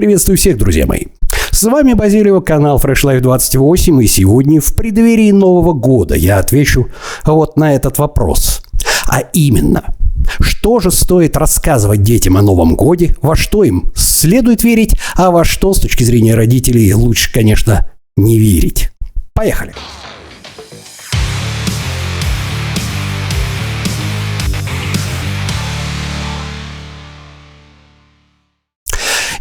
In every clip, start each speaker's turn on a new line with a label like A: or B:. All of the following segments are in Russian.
A: Приветствую всех, друзья мои. С вами Базилио, канал Fresh Life 28, и сегодня в преддверии Нового года я отвечу вот на этот вопрос. А именно, что же стоит рассказывать детям о Новом Годе, во что им следует верить, а во что, с точки зрения родителей, лучше, конечно, не верить. Поехали!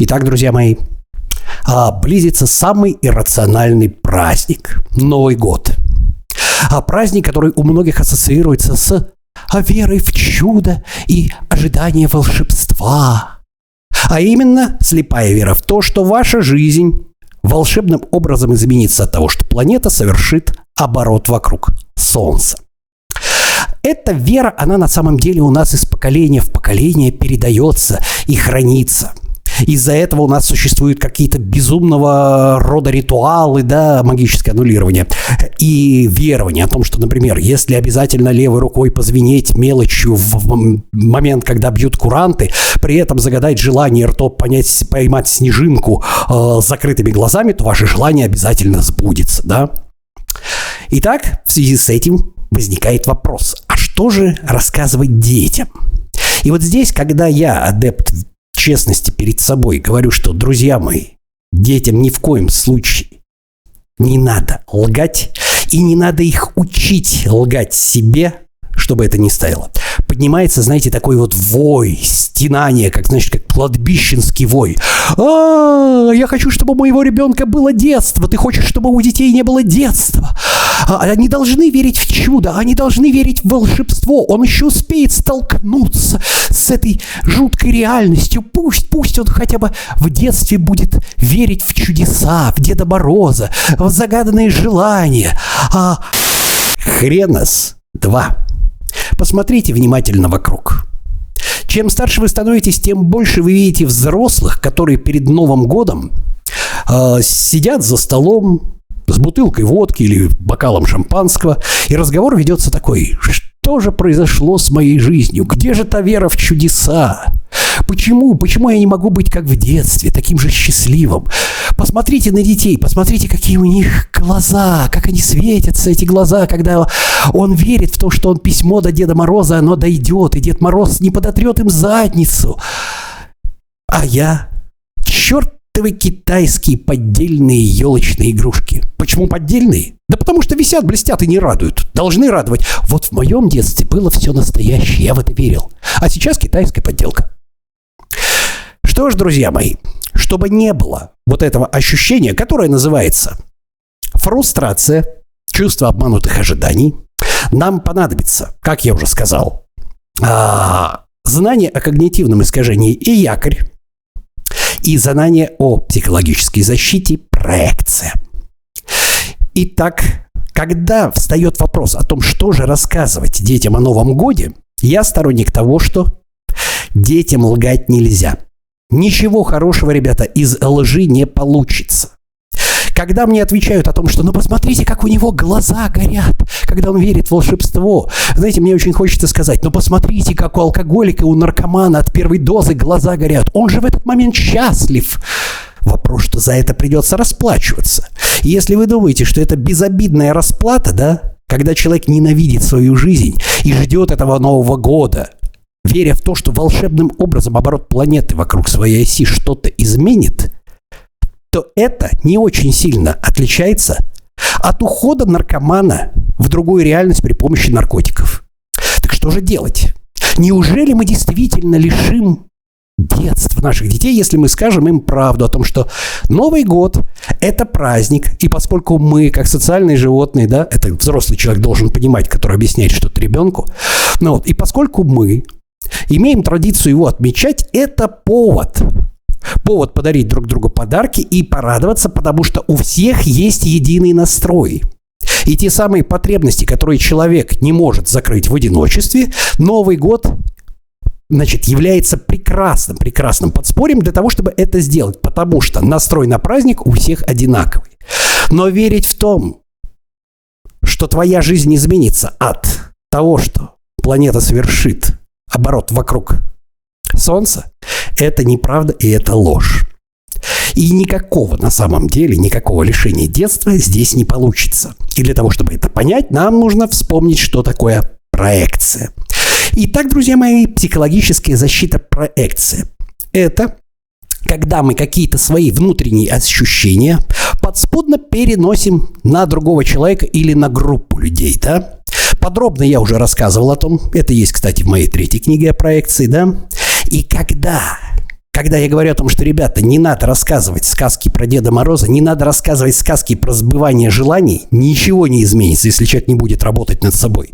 A: Итак, друзья мои, а, близится самый иррациональный праздник – Новый год. А праздник, который у многих ассоциируется с а, верой в чудо и ожидание волшебства. А именно слепая вера в то, что ваша жизнь волшебным образом изменится от того, что планета совершит оборот вокруг Солнца. Эта вера, она на самом деле у нас из поколения в поколение передается и хранится – из-за этого у нас существуют какие-то безумного рода ритуалы, да, магическое аннулирование и верование о том, что, например, если обязательно левой рукой позвенеть мелочью в момент, когда бьют куранты, при этом загадать желание ртом понять, поймать снежинку э, с закрытыми глазами, то ваше желание обязательно сбудется, да. Итак, в связи с этим возникает вопрос, а что же рассказывать детям? И вот здесь, когда я, адепт честности перед собой говорю, что, друзья мои, детям ни в коем случае не надо лгать, и не надо их учить лгать себе, чтобы это не стояло. Поднимается, знаете, такой вот вой, стенание, как, значит, как кладбищенский вой. А, я хочу, чтобы у моего ребенка было детство. Ты хочешь, чтобы у детей не было детства. А, они должны верить в чудо, они должны верить в волшебство. Он еще успеет столкнуться с этой жуткой реальностью. Пусть, пусть он хотя бы в детстве будет верить в чудеса, в Деда Мороза, в загаданные желания. А хренос два. Посмотрите внимательно вокруг. Чем старше вы становитесь, тем больше вы видите взрослых, которые перед Новым годом э, сидят за столом, с бутылкой водки или бокалом шампанского, и разговор ведется такой, что же произошло с моей жизнью? Где же та вера в чудеса? Почему? Почему я не могу быть как в детстве, таким же счастливым? Посмотрите на детей, посмотрите, какие у них глаза, как они светятся, эти глаза, когда он верит в то, что он письмо до Деда Мороза, оно дойдет, и Дед Мороз не подотрет им задницу. А я, черт чертовы китайские поддельные елочные игрушки. Почему поддельные? Да потому что висят, блестят и не радуют. Должны радовать. Вот в моем детстве было все настоящее, я в это верил. А сейчас китайская подделка. Что ж, друзья мои, чтобы не было вот этого ощущения, которое называется фрустрация, чувство обманутых ожиданий, нам понадобится, как я уже сказал, а, знание о когнитивном искажении и якорь, и знание о психологической защите – проекция. Итак, когда встает вопрос о том, что же рассказывать детям о Новом Годе, я сторонник того, что детям лгать нельзя. Ничего хорошего, ребята, из лжи не получится. Когда мне отвечают о том, что ну посмотрите, как у него глаза горят, когда он верит в волшебство. Знаете, мне очень хочется сказать, ну посмотрите, как у алкоголика, у наркомана от первой дозы глаза горят. Он же в этот момент счастлив. Вопрос, что за это придется расплачиваться. Если вы думаете, что это безобидная расплата, да, когда человек ненавидит свою жизнь и ждет этого Нового года, веря в то, что волшебным образом оборот планеты вокруг своей оси что-то изменит, то это не очень сильно отличается от ухода наркомана в другую реальность при помощи наркотиков. Так что же делать? Неужели мы действительно лишим детства наших детей, если мы скажем им правду о том, что Новый год – это праздник, и поскольку мы, как социальные животные, да, это взрослый человек должен понимать, который объясняет что-то ребенку, ну вот, и поскольку мы имеем традицию его отмечать, это повод повод подарить друг другу подарки и порадоваться, потому что у всех есть единый настрой. И те самые потребности, которые человек не может закрыть в одиночестве, Новый год значит, является прекрасным, прекрасным подспорьем для того, чтобы это сделать, потому что настрой на праздник у всех одинаковый. Но верить в том, что твоя жизнь изменится от того, что планета совершит оборот вокруг Солнца, это неправда и это ложь. И никакого на самом деле, никакого лишения детства здесь не получится. И для того, чтобы это понять, нам нужно вспомнить, что такое проекция. Итак, друзья мои, психологическая защита проекция. Это когда мы какие-то свои внутренние ощущения подспудно переносим на другого человека или на группу людей, да? Подробно я уже рассказывал о том, это есть, кстати, в моей третьей книге о проекции, да? И когда когда я говорю о том, что, ребята, не надо рассказывать сказки про Деда Мороза, не надо рассказывать сказки про сбывание желаний, ничего не изменится, если человек не будет работать над собой.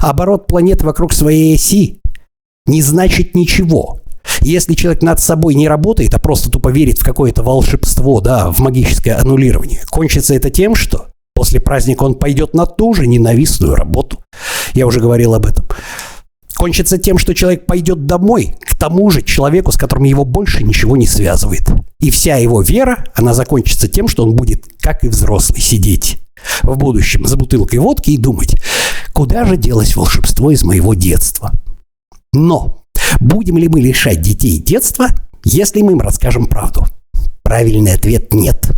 A: Оборот планеты вокруг своей оси не значит ничего. Если человек над собой не работает, а просто тупо верит в какое-то волшебство, да, в магическое аннулирование, кончится это тем, что после праздника он пойдет на ту же ненавистную работу. Я уже говорил об этом кончится тем, что человек пойдет домой к тому же человеку, с которым его больше ничего не связывает. И вся его вера, она закончится тем, что он будет, как и взрослый, сидеть в будущем за бутылкой водки и думать, куда же делось волшебство из моего детства. Но будем ли мы лишать детей детства, если мы им расскажем правду? Правильный ответ – нет.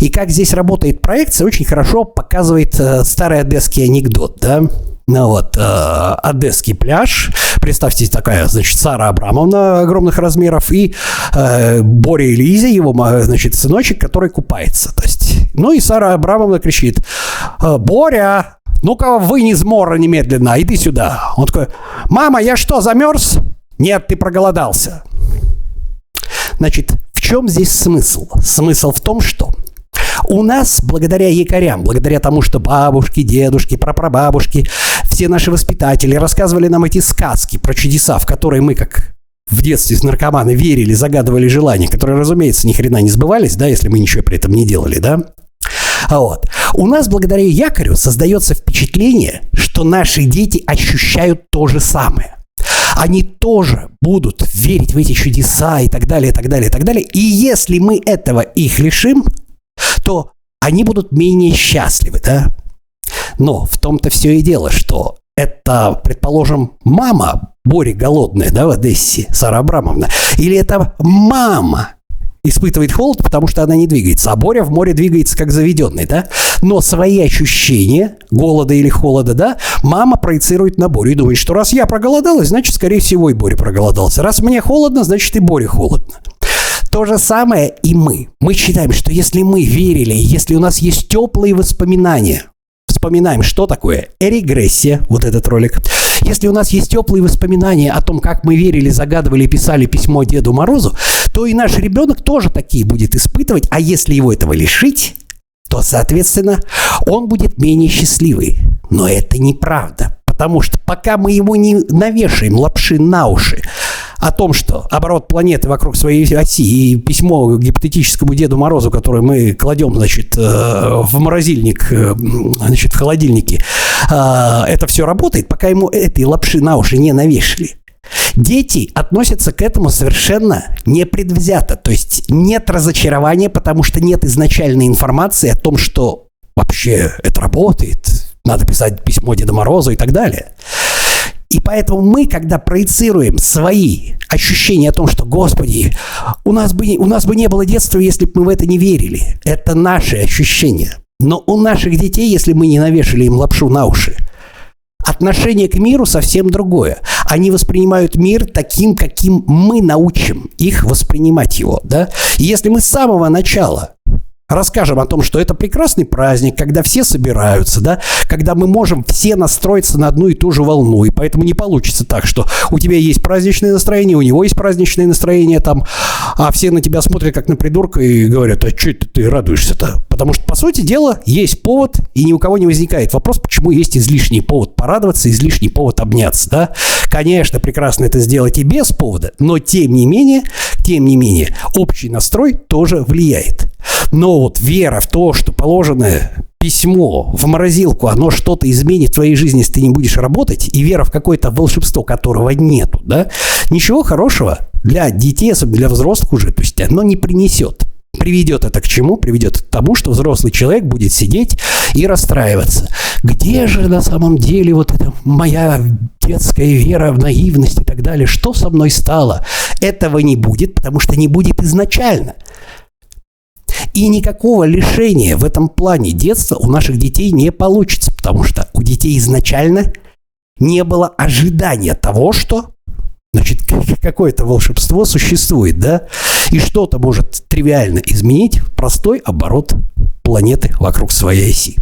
A: И как здесь работает проекция, очень хорошо показывает э, старый одесский анекдот, да? Ну вот, э, Одесский пляж. Представьте, такая, значит, Сара Абрамовна огромных размеров и э, Боря и Лиза, его, значит, сыночек, который купается. То есть, ну и Сара Абрамовна кричит, «Э, Боря, ну-ка вынь из мора немедленно, иди сюда. Он такой, мама, я что, замерз? Нет, ты проголодался. Значит, в чем здесь смысл? Смысл в том, что у нас, благодаря якорям, благодаря тому, что бабушки, дедушки, прапрабабушки, все наши воспитатели рассказывали нам эти сказки про чудеса, в которые мы, как в детстве с наркоманы верили, загадывали желания, которые, разумеется, ни хрена не сбывались, да, если мы ничего при этом не делали, да. А вот. У нас благодаря якорю создается впечатление, что наши дети ощущают то же самое. Они тоже будут верить в эти чудеса и так далее, и так далее, и так далее. И если мы этого их лишим, то они будут менее счастливы, да? Но в том-то все и дело, что это, предположим, мама Бори голодная, да, в Одессе, Сара Абрамовна, или это мама испытывает холод, потому что она не двигается, а Боря в море двигается как заведенный, да? Но свои ощущения голода или холода, да, мама проецирует на Борю и думает, что раз я проголодалась, значит, скорее всего, и Боря проголодался. Раз мне холодно, значит, и Боре холодно. То же самое и мы. Мы считаем, что если мы верили, если у нас есть теплые воспоминания, вспоминаем, что такое регрессия, вот этот ролик. Если у нас есть теплые воспоминания о том, как мы верили, загадывали, писали письмо Деду Морозу, то и наш ребенок тоже такие будет испытывать, а если его этого лишить, то, соответственно, он будет менее счастливый. Но это неправда, потому что пока мы ему не навешаем лапши на уши, о том, что оборот планеты вокруг своей оси и письмо гипотетическому Деду Морозу, которое мы кладем, значит, э, в морозильник, э, значит, в холодильнике, э, это все работает, пока ему этой лапши на уши не навешали. Дети относятся к этому совершенно непредвзято. То есть нет разочарования, потому что нет изначальной информации о том, что вообще это работает, надо писать письмо Деда Морозу и так далее. И поэтому мы, когда проецируем свои ощущения о том, что, Господи, у нас бы, у нас бы не было детства, если бы мы в это не верили. Это наши ощущения. Но у наших детей, если мы не навешали им лапшу на уши, отношение к миру совсем другое. Они воспринимают мир таким, каким мы научим их воспринимать его. Да? Если мы с самого начала Расскажем о том, что это прекрасный праздник, когда все собираются, да, когда мы можем все настроиться на одну и ту же волну, и поэтому не получится так, что у тебя есть праздничное настроение, у него есть праздничное настроение там, а все на тебя смотрят как на придурка и говорят, а что это ты радуешься-то? Потому что, по сути дела, есть повод, и ни у кого не возникает вопрос, почему есть излишний повод порадоваться, излишний повод обняться, да? Конечно, прекрасно это сделать и без повода, но тем не менее, тем не менее, общий настрой тоже влияет. Но вот вера в то, что положенное письмо в морозилку, оно что-то изменит в твоей жизни, если ты не будешь работать, и вера в какое-то волшебство, которого нету, да, ничего хорошего для детей, особенно для взрослых уже, то есть оно не принесет. Приведет это к чему? Приведет к тому, что взрослый человек будет сидеть и расстраиваться. Где же на самом деле вот эта моя детская вера в наивность и так далее? Что со мной стало? Этого не будет, потому что не будет изначально. И никакого лишения в этом плане детства у наших детей не получится, потому что у детей изначально не было ожидания того, что Значит, какое-то волшебство существует, да? И что-то может тривиально изменить простой оборот планеты вокруг своей оси.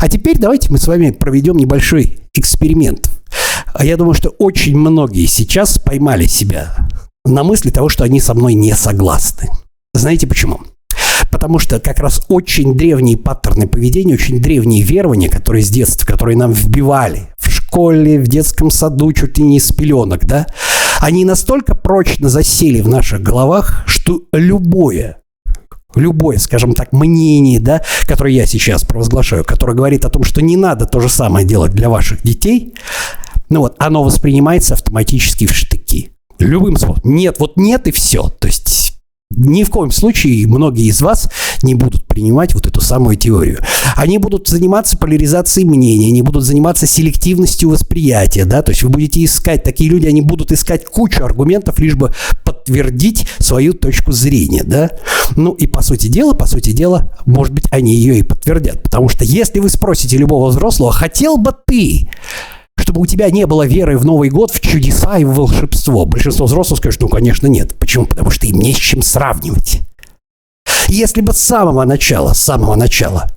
A: А теперь давайте мы с вами проведем небольшой эксперимент. А Я думаю, что очень многие сейчас поймали себя на мысли того, что они со мной не согласны. Знаете почему? Потому что как раз очень древние паттерны поведения, очень древние верования, которые с детства, которые нам вбивали в школе, в детском саду, чуть ли не с пеленок, да, они настолько прочно засели в наших головах, что любое любое, скажем так, мнение, да, которое я сейчас провозглашаю, которое говорит о том, что не надо то же самое делать для ваших детей, ну вот, оно воспринимается автоматически в штыки. Любым способом. Нет, вот нет и все. То есть ни в коем случае многие из вас не будут принимать вот эту самую теорию. Они будут заниматься поляризацией мнений, они будут заниматься селективностью восприятия, да, то есть вы будете искать, такие люди, они будут искать кучу аргументов, лишь бы подтвердить свою точку зрения, да. Ну и по сути дела, по сути дела, может быть, они ее и подтвердят, потому что если вы спросите любого взрослого, хотел бы ты чтобы у тебя не было веры в Новый год, в чудеса и в волшебство. Большинство взрослых скажет, ну, конечно, нет. Почему? Потому что им не с чем сравнивать. Если бы с самого начала, с самого начала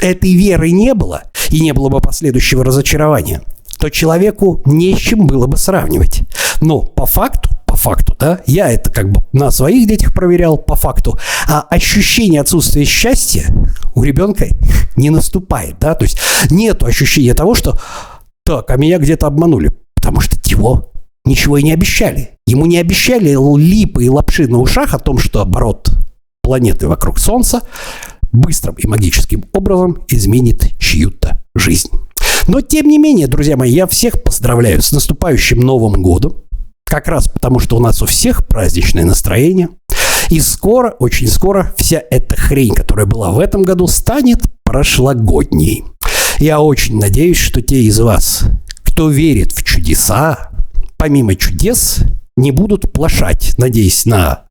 A: этой веры не было, и не было бы последующего разочарования, то человеку не с чем было бы сравнивать. Но по факту, по факту, да, я это как бы на своих детях проверял по факту, а ощущение отсутствия счастья у ребенка не наступает, да, то есть нет ощущения того, что так, а меня где-то обманули, потому что его ничего и не обещали. Ему не обещали липы и лапши на ушах о том, что оборот планеты вокруг Солнца быстрым и магическим образом изменит чью-то жизнь. Но тем не менее, друзья мои, я всех поздравляю с наступающим Новым годом. Как раз потому, что у нас у всех праздничное настроение. И скоро, очень скоро, вся эта хрень, которая была в этом году, станет прошлогодней. Я очень надеюсь, что те из вас, кто верит в чудеса, помимо чудес, не будут плашать, надеясь на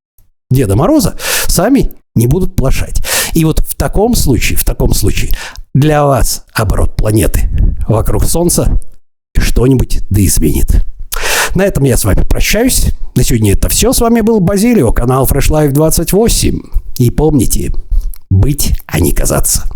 A: Деда Мороза, сами не будут плашать. И вот в таком случае, в таком случае, для вас оборот планеты вокруг Солнца что-нибудь да изменит. На этом я с вами прощаюсь. На сегодня это все. С вами был Базилио, канал Fresh Life 28. И помните, быть, а не казаться.